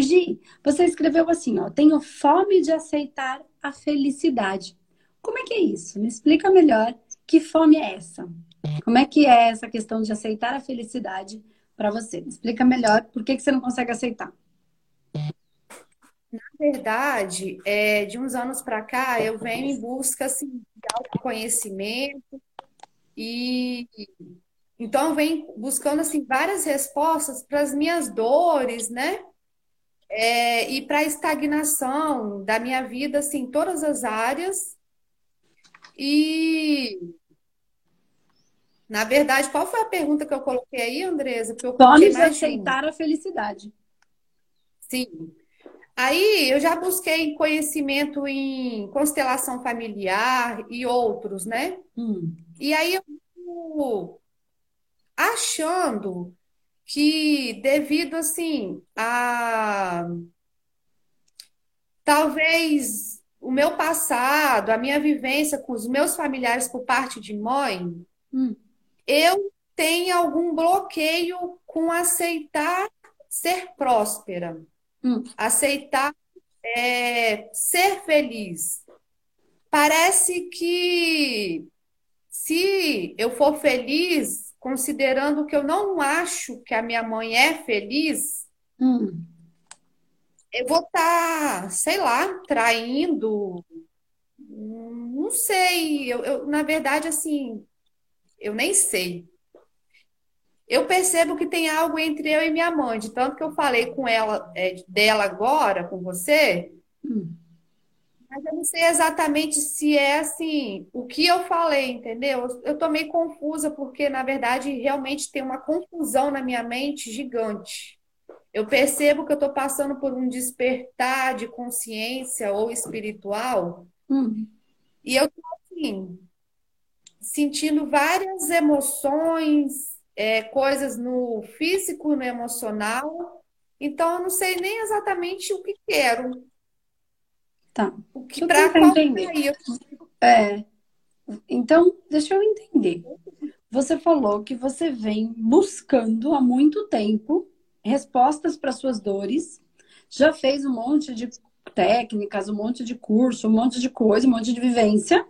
Hoje, você escreveu assim, ó, tenho fome de aceitar a felicidade. Como é que é isso? Me explica melhor que fome é essa? Como é que é essa questão de aceitar a felicidade para você? Me explica melhor por que, que você não consegue aceitar. Na verdade, é, de uns anos para cá, eu venho em busca assim, de autoconhecimento e então eu venho buscando assim várias respostas para as minhas dores, né? É, e para a estagnação da minha vida, assim, em todas as áreas. E na verdade, qual foi a pergunta que eu coloquei aí, Andresa? Porque eu Tome aceitar a felicidade. Sim. Aí eu já busquei conhecimento em constelação familiar e outros, né? Hum. E aí eu achando que devido assim a talvez o meu passado, a minha vivência com os meus familiares por parte de mãe, hum. eu tenho algum bloqueio com aceitar ser próspera. Hum. Aceitar é, ser feliz. Parece que se eu for feliz, considerando que eu não acho que a minha mãe é feliz, hum. eu vou estar, tá, sei lá, traindo. Não sei. Eu, eu, na verdade, assim, eu nem sei eu percebo que tem algo entre eu e minha mãe, de tanto que eu falei com ela, é, dela agora, com você, hum. Mas eu não sei exatamente se é assim, o que eu falei, entendeu? Eu tô meio confusa, porque, na verdade, realmente tem uma confusão na minha mente gigante. Eu percebo que eu estou passando por um despertar de consciência ou espiritual, hum. e eu tô assim, sentindo várias emoções, é, coisas no físico, no emocional. Então, eu não sei nem exatamente o que quero. Tá. O que para entender. É. Então, deixa eu entender. Você falou que você vem buscando há muito tempo respostas para suas dores, já fez um monte de técnicas, um monte de curso, um monte de coisa, um monte de vivência,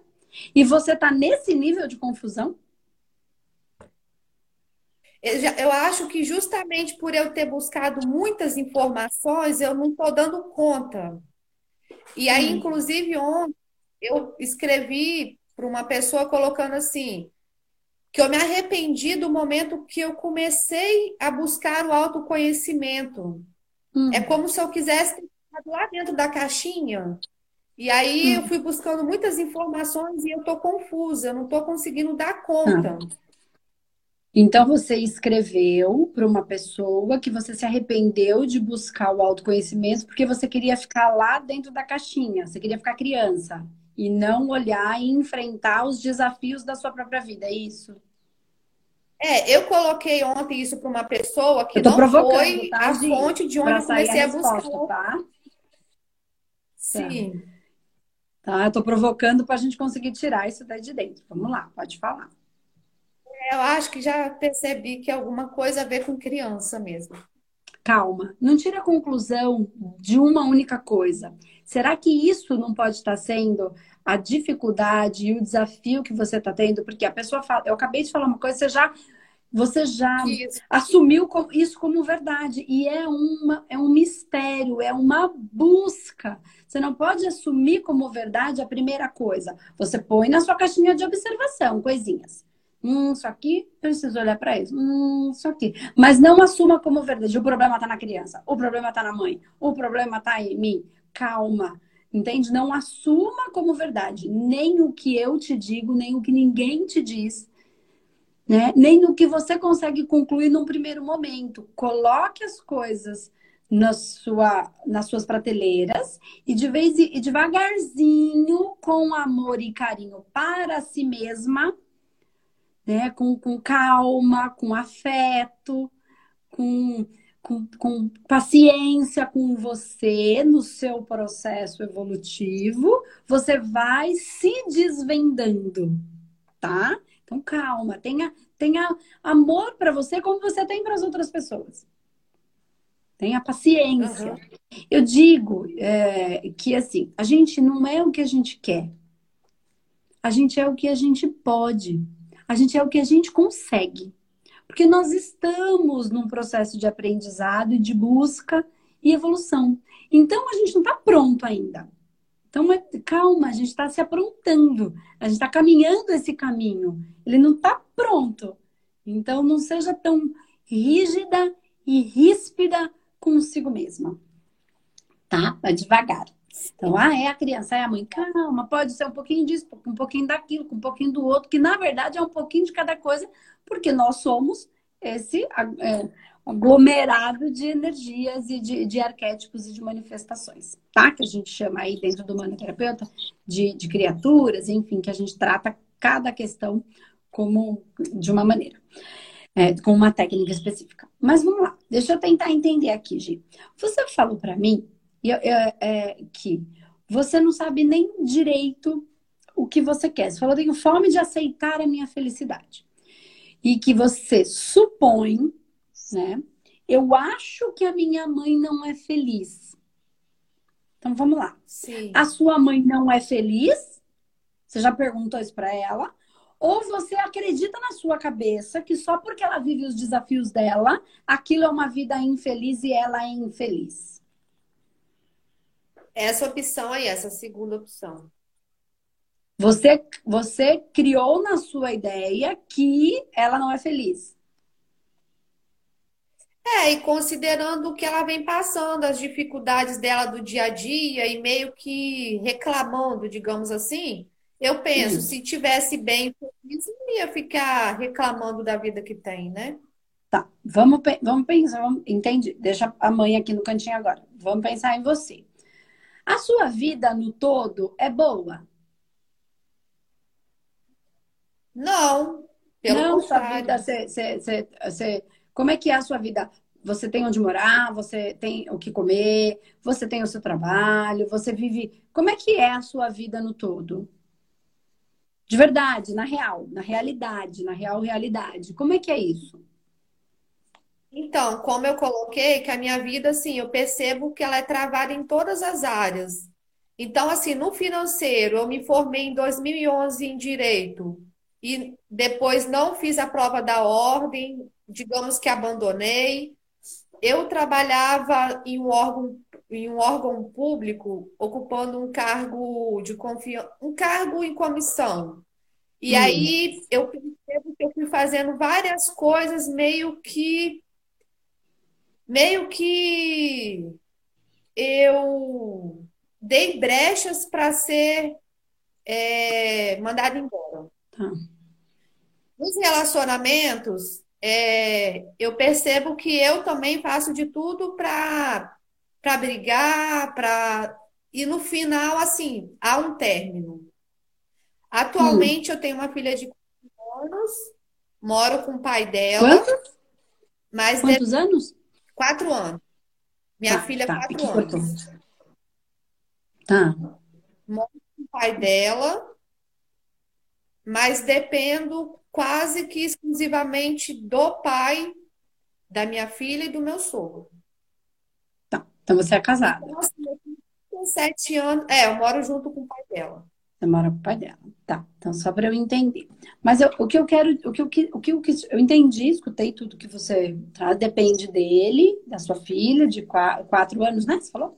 e você está nesse nível de confusão? Eu acho que justamente por eu ter buscado muitas informações, eu não estou dando conta. E aí, hum. inclusive, ontem eu escrevi para uma pessoa colocando assim, que eu me arrependi do momento que eu comecei a buscar o autoconhecimento. Hum. É como se eu quisesse ter lá dentro da caixinha. E aí hum. eu fui buscando muitas informações e eu estou confusa, eu não estou conseguindo dar conta. Ah. Então você escreveu para uma pessoa que você se arrependeu de buscar o autoconhecimento porque você queria ficar lá dentro da caixinha, você queria ficar criança e não olhar e enfrentar os desafios da sua própria vida, é isso? É, eu coloquei ontem isso para uma pessoa que não foi tá, a fonte de onde eu comecei a, buscar. Tá? Sim. Tá, eu tô provocando para a gente conseguir tirar isso daí de dentro. Vamos lá, pode falar eu acho que já percebi que é alguma coisa a ver com criança mesmo. Calma, não tire a conclusão de uma única coisa. Será que isso não pode estar sendo a dificuldade e o desafio que você está tendo? Porque a pessoa fala, eu acabei de falar uma coisa, você já você já isso. assumiu isso como verdade e é uma é um mistério, é uma busca. Você não pode assumir como verdade a primeira coisa. Você põe na sua caixinha de observação coisinhas. Hum, isso aqui, preciso olhar para isso. Hum, isso aqui. Mas não assuma como verdade. O problema está na criança. O problema está na mãe. O problema está em mim. Calma. Entende? Não assuma como verdade. Nem o que eu te digo, nem o que ninguém te diz. Né? Nem o que você consegue concluir num primeiro momento. Coloque as coisas na sua, nas suas prateleiras e de vez e devagarzinho, com amor e carinho para si mesma, né? Com, com calma, com afeto, com, com, com paciência com você no seu processo evolutivo, você vai se desvendando, tá? Então, calma, tenha, tenha amor para você como você tem para as outras pessoas. Tenha paciência. Uhum. Eu digo é, que assim, a gente não é o que a gente quer. A gente é o que a gente pode. A gente é o que a gente consegue. Porque nós estamos num processo de aprendizado e de busca e evolução. Então a gente não está pronto ainda. Então, calma, a gente está se aprontando, a gente está caminhando esse caminho. Ele não está pronto. Então, não seja tão rígida e ríspida consigo mesma. Tá? Devagar. Então, ah, é a criança, é a mãe. Calma, pode ser um pouquinho disso, um pouquinho daquilo, um pouquinho do outro, que na verdade é um pouquinho de cada coisa, porque nós somos esse é, aglomerado de energias e de, de, arquétipos e de manifestações, tá? Que a gente chama aí dentro do manoterapeuta de, de criaturas, enfim, que a gente trata cada questão como de uma maneira, é, com uma técnica específica. Mas vamos lá, deixa eu tentar entender aqui, Gi. Você falou para mim que você não sabe nem direito o que você quer. Você falou, tenho fome de aceitar a minha felicidade. E que você supõe, né? Eu acho que a minha mãe não é feliz. Então vamos lá. Sim. A sua mãe não é feliz? Você já perguntou isso para ela? Ou você acredita na sua cabeça que só porque ela vive os desafios dela, aquilo é uma vida infeliz e ela é infeliz? Essa opção aí, essa segunda opção. Você, você criou na sua ideia que ela não é feliz. É, e considerando o que ela vem passando, as dificuldades dela do dia a dia e meio que reclamando, digamos assim, eu penso, Isso. se tivesse bem feliz, não ia ficar reclamando da vida que tem, né? Tá, vamos, vamos pensar, vamos, entendi. Deixa a mãe aqui no cantinho agora. Vamos pensar em você. A sua vida no todo é boa? Não. Pelo não, sua vida, você, como é que é a sua vida? Você tem onde morar, você tem o que comer, você tem o seu trabalho, você vive. Como é que é a sua vida no todo? De verdade, na real, na realidade, na real realidade. Como é que é isso? Então, como eu coloquei, que a minha vida, assim, eu percebo que ela é travada em todas as áreas. Então, assim, no financeiro, eu me formei em 2011 em direito e depois não fiz a prova da ordem, digamos que abandonei. Eu trabalhava em um órgão, em um órgão público, ocupando um cargo de confiança, um cargo em comissão. E hum. aí eu percebo que eu fui fazendo várias coisas meio que meio que eu dei brechas para ser é, mandada embora. Tá. Nos relacionamentos, é, eu percebo que eu também faço de tudo para para brigar, para e no final, assim, há um término. Atualmente hum. eu tenho uma filha de 4 anos, moro com o pai dela. Quantos? Mas Quantos de... anos? Quatro anos. Minha tá, filha, tá, quatro anos. Tá. Moro com o pai dela, mas dependo quase que exclusivamente do pai da minha filha e do meu sogro. Tá. Então você é casada. Então, assim, eu tenho sete anos. É, eu moro junto com o pai dela. Você mora com o pai dela. Tá. Então, só para eu entender. Mas eu, o que eu quero, o que, o que, o que, o que eu entendi, escutei tudo que você traz, depende dele, da sua filha, de quatro, quatro anos, né? Você falou?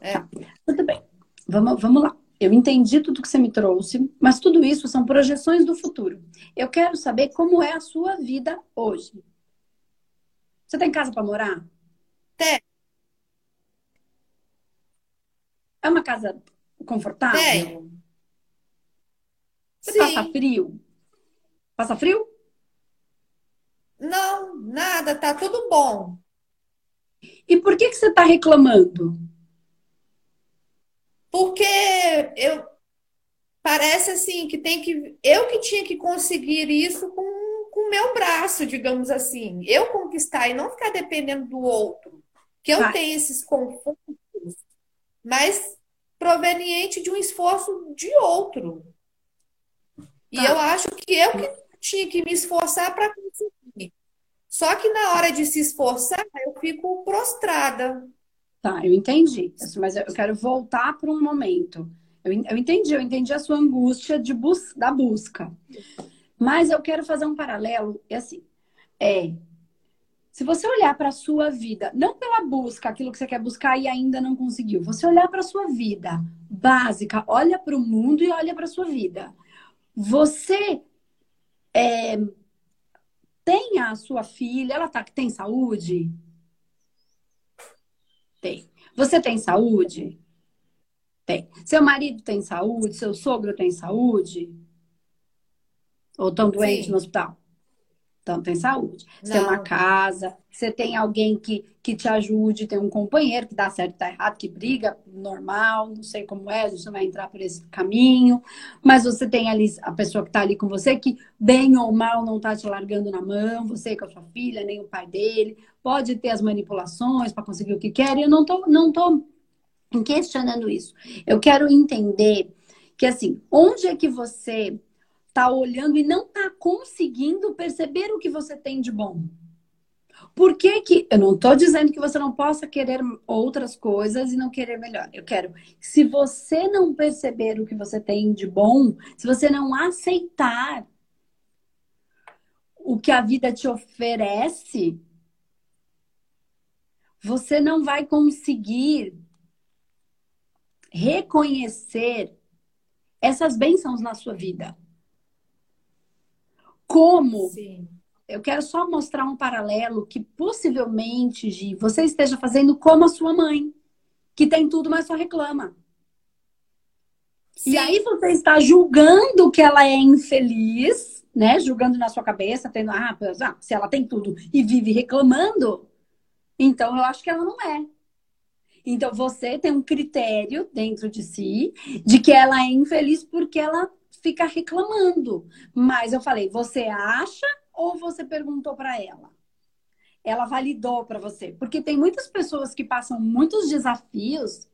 É. Tá. Tudo bem. Vamos, vamos lá. Eu entendi tudo que você me trouxe, mas tudo isso são projeções do futuro. Eu quero saber como é a sua vida hoje. Você tem casa para morar? Tem. É uma casa confortável? Tenho. Você Sim. passa frio? Passa frio? Não, nada, tá tudo bom. E por que, que você está reclamando? Porque eu parece assim que tem que eu que tinha que conseguir isso com o meu braço, digamos assim. Eu conquistar e não ficar dependendo do outro. Que eu Vai. tenho esses confortos, mas proveniente de um esforço de outro. E tá. eu acho que eu que tinha que me esforçar para conseguir. Só que na hora de se esforçar, eu fico prostrada. Tá, eu entendi. Mas eu quero voltar para um momento. Eu, eu entendi, eu entendi a sua angústia de bus da busca. Mas eu quero fazer um paralelo, é assim, é se você olhar para a sua vida, não pela busca, aquilo que você quer buscar e ainda não conseguiu, você olhar para a sua vida básica, olha para o mundo e olha para a sua vida. Você é, tem a sua filha, ela tá, tem saúde? Tem. Você tem saúde? Tem. Seu marido tem saúde? Seu sogro tem saúde? Ou estão doentes no hospital? Então, tem saúde. Você tem uma casa, você tem alguém que, que te ajude, tem um companheiro que dá certo e dá errado, que briga, normal, não sei como é, não vai entrar por esse caminho. Mas você tem ali a pessoa que está ali com você, que bem ou mal não está te largando na mão, você com a sua filha, nem o pai dele. Pode ter as manipulações para conseguir o que quer, e eu não tô, não tô questionando isso. Eu quero entender que, assim, onde é que você está olhando e não está conseguindo perceber o que você tem de bom. Por que que... Eu não estou dizendo que você não possa querer outras coisas e não querer melhor. Eu quero... Se você não perceber o que você tem de bom, se você não aceitar o que a vida te oferece, você não vai conseguir reconhecer essas bênçãos na sua vida. Como? Sim. Eu quero só mostrar um paralelo que possivelmente, Gi, você esteja fazendo como a sua mãe, que tem tudo, mas só reclama. Sim. E aí você está julgando que ela é infeliz, né? Julgando na sua cabeça, tendo, ah, ah, se ela tem tudo e vive reclamando, então eu acho que ela não é. Então você tem um critério dentro de si de que ela é infeliz porque ela fica reclamando. Mas eu falei, você acha ou você perguntou para ela? Ela validou para você. Porque tem muitas pessoas que passam muitos desafios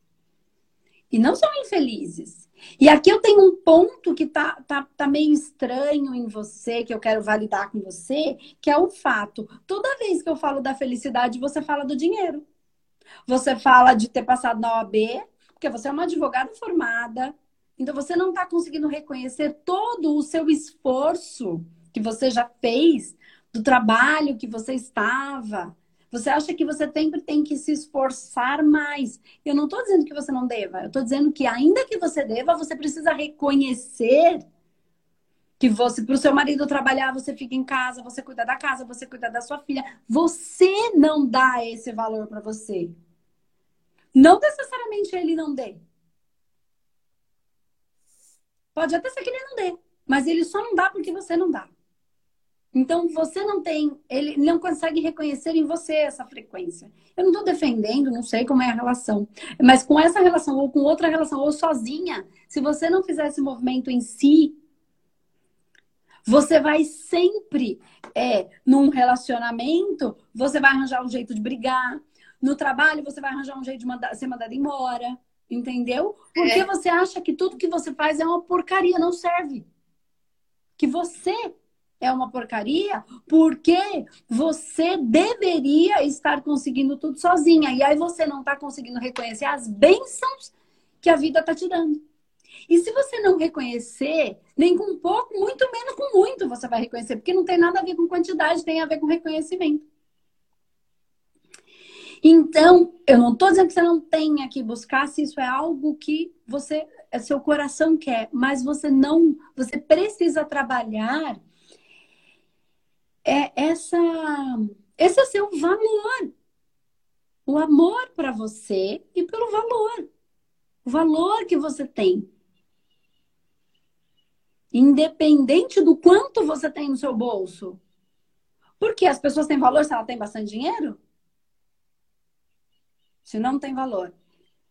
e não são infelizes. E aqui eu tenho um ponto que tá, tá, tá meio estranho em você, que eu quero validar com você, que é o fato. Toda vez que eu falo da felicidade, você fala do dinheiro. Você fala de ter passado na OAB, porque você é uma advogada formada, então você não está conseguindo reconhecer todo o seu esforço que você já fez, do trabalho que você estava. Você acha que você sempre tem que se esforçar mais. Eu não estou dizendo que você não deva, eu estou dizendo que ainda que você deva, você precisa reconhecer que você, para o seu marido trabalhar, você fica em casa, você cuida da casa, você cuida da sua filha. Você não dá esse valor para você. Não necessariamente ele não dê. Pode até ser que ele não dê, mas ele só não dá porque você não dá. Então você não tem, ele não consegue reconhecer em você essa frequência. Eu não estou defendendo, não sei como é a relação, mas com essa relação ou com outra relação ou sozinha, se você não fizer esse movimento em si, você vai sempre, é, num relacionamento, você vai arranjar um jeito de brigar. No trabalho, você vai arranjar um jeito de mandar, ser mandado embora. Entendeu? Porque é. você acha que tudo que você faz é uma porcaria, não serve. Que você é uma porcaria porque você deveria estar conseguindo tudo sozinha. E aí você não está conseguindo reconhecer as bênçãos que a vida está te dando. E se você não reconhecer, nem com pouco, muito menos com muito você vai reconhecer, porque não tem nada a ver com quantidade, tem a ver com reconhecimento. Então, eu não estou dizendo que você não tenha que buscar se isso é algo que você, é seu coração quer, mas você não, você precisa trabalhar é essa, esse é seu valor. O amor para você e pelo valor. O valor que você tem. Independente do quanto você tem no seu bolso. Porque as pessoas têm valor se ela tem bastante dinheiro? Se não tem valor.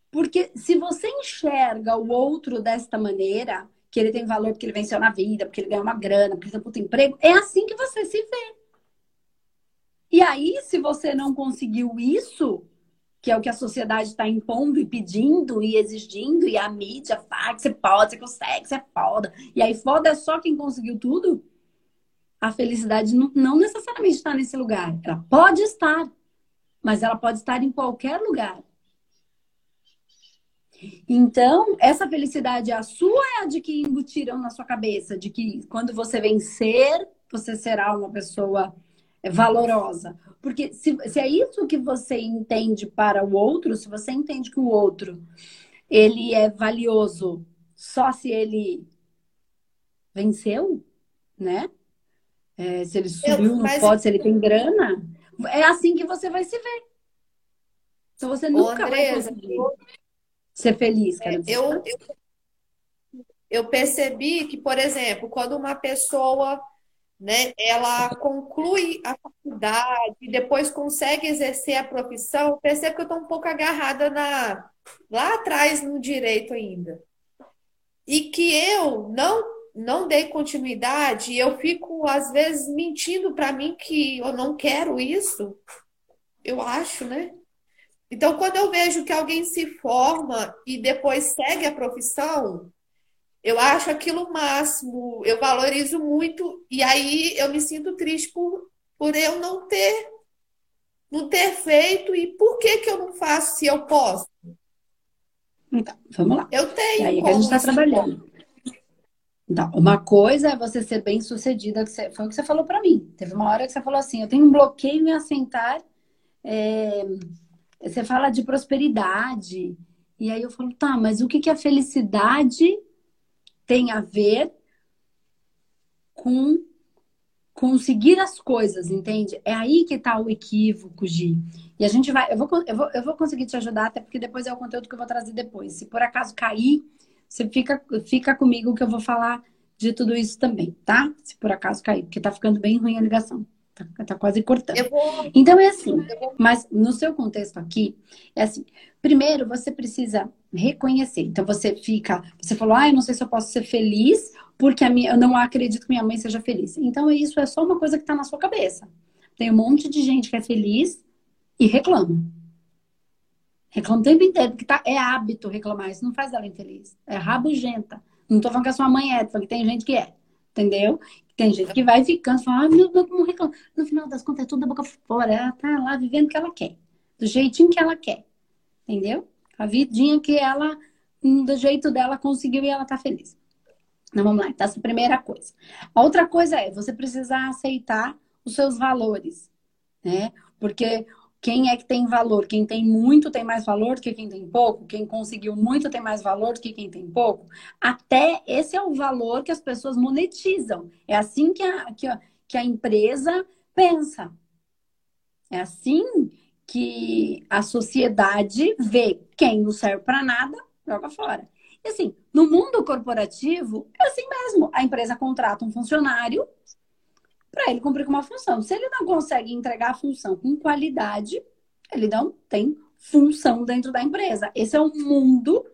Porque se você enxerga o outro desta maneira, que ele tem valor porque ele venceu na vida, porque ele ganhou uma grana, porque ele tem um puto emprego, é assim que você se vê. E aí, se você não conseguiu isso, que é o que a sociedade está impondo e pedindo e exigindo, e a mídia fala que você pode, você consegue, você é foda. E aí, foda é só quem conseguiu tudo. a felicidade não, necessariamente está nesse lugar. Ela pode estar, mas ela pode estar em qualquer lugar. Então, essa felicidade é a sua é a de que embutiram na sua cabeça, de que quando você vencer, você será uma pessoa valorosa. Porque se, se é isso que você entende para o outro, se você entende que o outro ele é valioso só se ele venceu, né? É, se ele subiu Eu, no pódio, se ele tem grana, é assim que você vai se ver. Então você nunca vai conseguir ser feliz, dizer. Eu, eu, eu percebi que, por exemplo, quando uma pessoa né, ela conclui a faculdade e depois consegue exercer a profissão, eu percebo que eu estou um pouco agarrada na, lá atrás no direito ainda. E que eu não não dei continuidade, eu fico às vezes mentindo para mim que eu não quero isso. Eu acho, né? Então, quando eu vejo que alguém se forma e depois segue a profissão, eu acho aquilo o máximo, eu valorizo muito, e aí eu me sinto triste por, por eu não ter não ter feito e por que que eu não faço se eu posso? Então, vamos lá. Eu tenho. É aí que a gente está trabalhando. Então, uma coisa é você ser bem sucedida, que você, foi o que você falou para mim. Teve uma hora que você falou assim: eu tenho um bloqueio em assentar. É, você fala de prosperidade. E aí eu falo, tá, mas o que, que a felicidade tem a ver com conseguir as coisas, entende? É aí que tá o equívoco, Gi. E a gente vai, eu vou, eu vou, eu vou conseguir te ajudar, até porque depois é o conteúdo que eu vou trazer depois. Se por acaso cair, você fica, fica comigo que eu vou falar de tudo isso também, tá? Se por acaso cair, porque tá ficando bem ruim a ligação. Tá, tá quase cortando. Vou... Então é assim, mas no seu contexto aqui, é assim. Primeiro, você precisa reconhecer. Então você fica, você falou, ah, eu não sei se eu posso ser feliz porque a minha, eu não acredito que minha mãe seja feliz. Então isso é só uma coisa que tá na sua cabeça. Tem um monte de gente que é feliz e reclama. Reclama o tempo inteiro, porque tá, é hábito reclamar. Isso não faz ela infeliz. É rabugenta. Não tô falando que a sua mãe é, tô falando que tem gente que é. Entendeu? Tem gente que vai ficando, fala, ah, meu Deus, como reclama. No final das contas, é tudo da boca fora. Ela tá lá vivendo o que ela quer. Do jeitinho que ela quer. Entendeu? A vidinha que ela, do jeito dela, conseguiu e ela tá feliz. Então vamos lá. Então, essa é a primeira coisa. A outra coisa é você precisar aceitar os seus valores. Né? Porque quem é que tem valor? Quem tem muito tem mais valor do que quem tem pouco? Quem conseguiu muito tem mais valor do que quem tem pouco? Até esse é o valor que as pessoas monetizam. É assim que a, que a, que a empresa pensa. É assim que a sociedade vê quem não serve para nada, joga fora. E assim, no mundo corporativo, é assim mesmo. A empresa contrata um funcionário para ele cumprir com uma função. Se ele não consegue entregar a função com qualidade, ele não tem função dentro da empresa. Esse é um mundo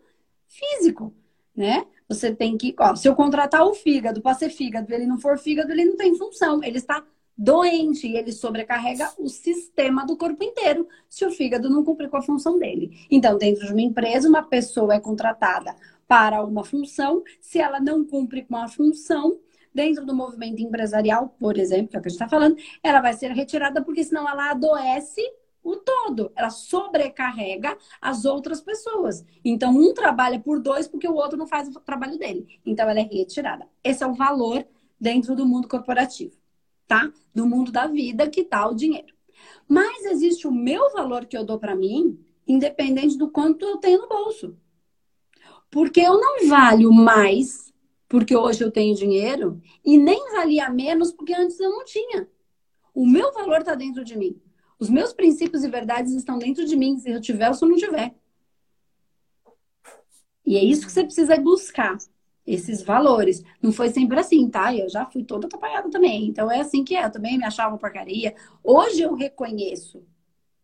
físico, né? Você tem que, ó, se eu contratar o fígado para ser fígado, ele não for fígado, ele não tem função, ele está doente e ele sobrecarrega o sistema do corpo inteiro se o fígado não cumprir com a função dele. Então, dentro de uma empresa, uma pessoa é contratada para uma função, se ela não cumpre com a função, dentro do movimento empresarial, por exemplo, que é o que a gente está falando, ela vai ser retirada porque senão ela adoece o todo. Ela sobrecarrega as outras pessoas. Então, um trabalha por dois porque o outro não faz o trabalho dele. Então, ela é retirada. Esse é o valor dentro do mundo corporativo, tá? Do mundo da vida que tá o dinheiro. Mas existe o meu valor que eu dou para mim, independente do quanto eu tenho no bolso. Porque eu não valho mais porque hoje eu tenho dinheiro, e nem valia menos porque antes eu não tinha. O meu valor está dentro de mim. Os meus princípios e verdades estão dentro de mim, se eu tiver ou se eu não tiver. E é isso que você precisa buscar, esses valores. Não foi sempre assim, tá? Eu já fui toda atrapalhada também. Então é assim que é. Eu também me achava porcaria. Hoje eu reconheço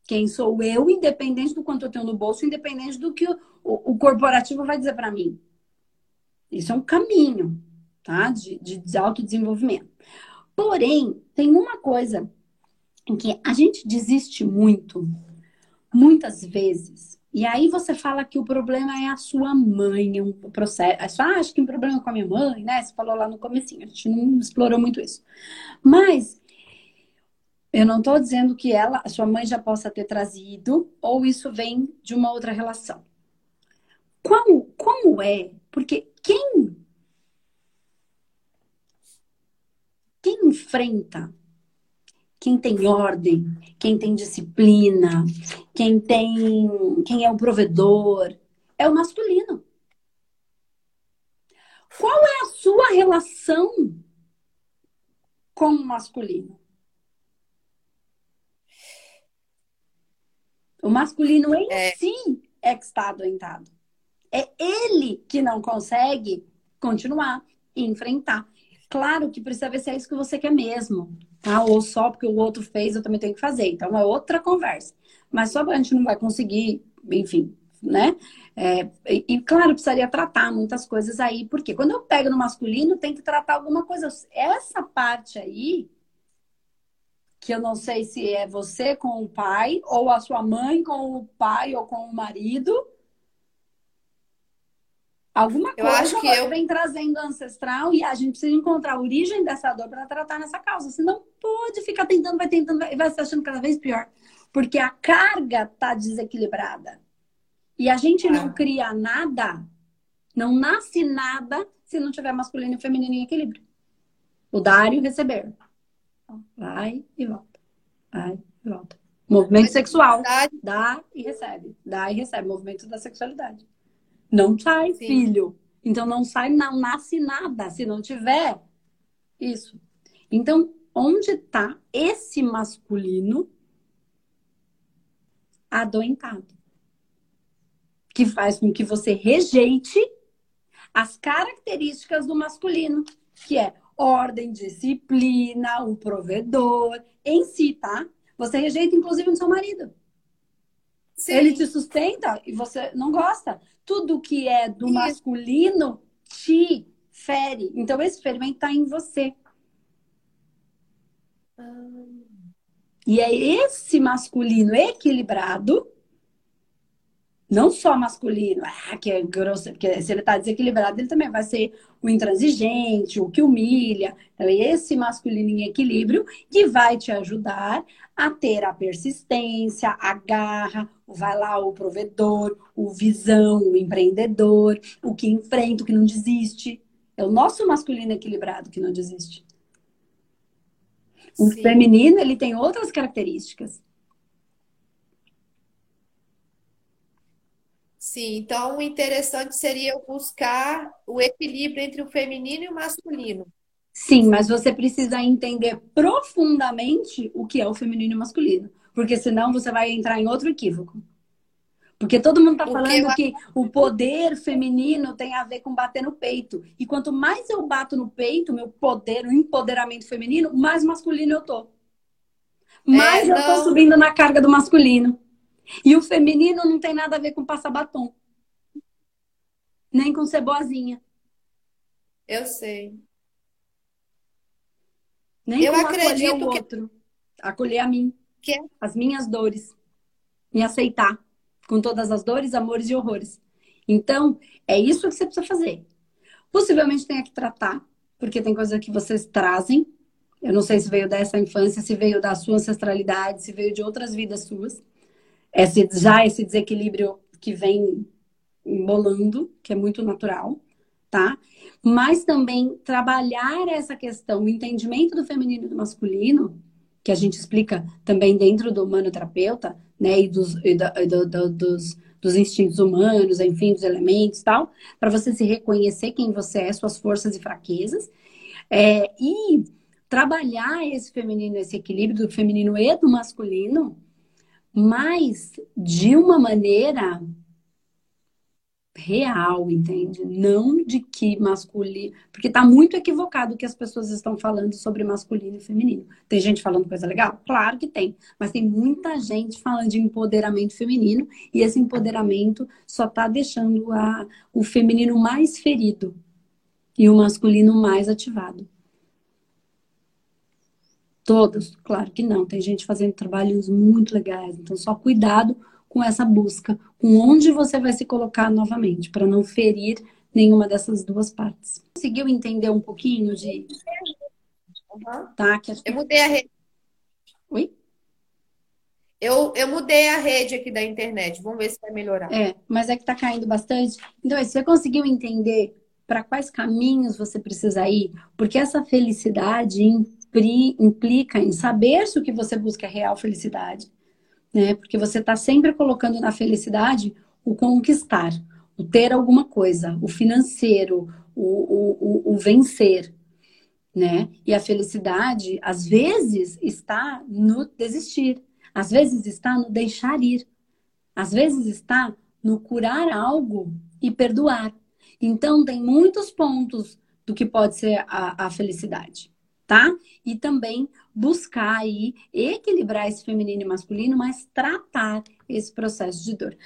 quem sou eu, independente do quanto eu tenho no bolso, independente do que o, o corporativo vai dizer para mim. Isso é um caminho, tá? De, de autodesenvolvimento. Porém, tem uma coisa em que a gente desiste muito, muitas vezes, E aí você fala que o problema é a sua mãe, é um processo. Ah, acho que um problema com a minha mãe, né? Você falou lá no comecinho, a gente não explorou muito isso. Mas eu não estou dizendo que ela, a sua mãe já possa ter trazido, ou isso vem de uma outra relação. Como, como é? Porque quem quem enfrenta quem tem ordem, quem tem disciplina, quem tem, quem é o provedor, é o masculino. Qual é a sua relação com o masculino? O masculino em é. si é que está adoentado. É ele que não consegue continuar enfrentar. Claro que precisa ver se é isso que você quer mesmo tá? Ou só porque o outro fez, eu também tenho que fazer. Então é outra conversa. Mas só a gente não vai conseguir, enfim, né? É, e, e, claro, precisaria tratar muitas coisas aí, porque quando eu pego no masculino, tem que tratar alguma coisa. Essa parte aí, que eu não sei se é você com o pai, ou a sua mãe com o pai ou com o marido, Alguma eu coisa acho que eu... vem trazendo ancestral e a gente precisa encontrar a origem dessa dor para tratar nessa causa. Senão pode ficar tentando, vai tentando e vai se achando cada vez pior. Porque a carga tá desequilibrada. E a gente não ah. cria nada, não nasce nada se não tiver masculino e feminino em equilíbrio. O dar e o receber. Vai e volta. Vai e volta. Movimento sexual. Dá e recebe. Dá e recebe. Movimento da sexualidade. Não sai Sim. filho. Então não sai, não nasce nada se não tiver isso. Então, onde está esse masculino adoentado? Que faz com que você rejeite as características do masculino, que é ordem, disciplina, o provedor, em si, tá? Você rejeita, inclusive, no seu marido. Sim. Ele te sustenta e você não gosta. Tudo que é do masculino te fere. Então, esse ferimento está em você. Ah. E é esse masculino equilibrado não só masculino, ah, que é grosso, porque se ele está desequilibrado, ele também vai ser o intransigente, o que humilha. Então, é esse masculino em equilíbrio que vai te ajudar a ter a persistência, a garra, vai lá o provedor, o visão, o empreendedor, o que enfrenta, o que não desiste. É o nosso masculino equilibrado que não desiste. O Sim. feminino, ele tem outras características. Sim, então o interessante seria eu buscar o equilíbrio entre o feminino e o masculino. Sim, mas você precisa entender profundamente o que é o feminino e o masculino. Porque senão você vai entrar em outro equívoco. Porque todo mundo está falando eu... que o poder feminino tem a ver com bater no peito. E quanto mais eu bato no peito, meu poder, o empoderamento feminino, mais masculino eu tô. Mais é, eu tô subindo na carga do masculino. E o feminino não tem nada a ver com passar batom. Nem com ser boazinha. Eu sei. Nem eu acredito acolher o que... outro. Acolher a mim. Que? As minhas dores. Me aceitar. Com todas as dores, amores e horrores. Então, é isso que você precisa fazer. Possivelmente tenha que tratar, porque tem coisas que vocês trazem. Eu não sei se veio dessa infância, se veio da sua ancestralidade, se veio de outras vidas suas esse, já esse desequilíbrio que vem embolando, que é muito natural, tá? Mas também trabalhar essa questão, o entendimento do feminino e do masculino, que a gente explica também dentro do manoterapeuta, né? E dos, e do, do, dos, dos instintos humanos, enfim, dos elementos tal, para você se reconhecer quem você é, suas forças e fraquezas. É, e trabalhar esse feminino, esse equilíbrio do feminino e do masculino, mas de uma maneira real, entende? Não de que masculino. Porque está muito equivocado o que as pessoas estão falando sobre masculino e feminino. Tem gente falando coisa legal? Claro que tem. Mas tem muita gente falando de empoderamento feminino e esse empoderamento só está deixando a, o feminino mais ferido e o masculino mais ativado. Todos? Claro que não. Tem gente fazendo trabalhos muito legais. Então, só cuidado com essa busca, com onde você vai se colocar novamente, para não ferir nenhuma dessas duas partes. Conseguiu entender um pouquinho de. Uhum. Tá, que Eu mudei a rede. Oi? Eu, eu mudei a rede aqui da internet. Vamos ver se vai melhorar. É, mas é que tá caindo bastante. Então, você conseguiu entender para quais caminhos você precisa ir? Porque essa felicidade implica em saber se o que você busca é real felicidade, né? Porque você está sempre colocando na felicidade o conquistar, o ter alguma coisa, o financeiro, o, o, o, o vencer, né? E a felicidade, às vezes, está no desistir, às vezes está no deixar ir, às vezes está no curar algo e perdoar. Então, tem muitos pontos do que pode ser a, a felicidade tá? E também buscar aí equilibrar esse feminino e masculino, mas tratar esse processo de dor.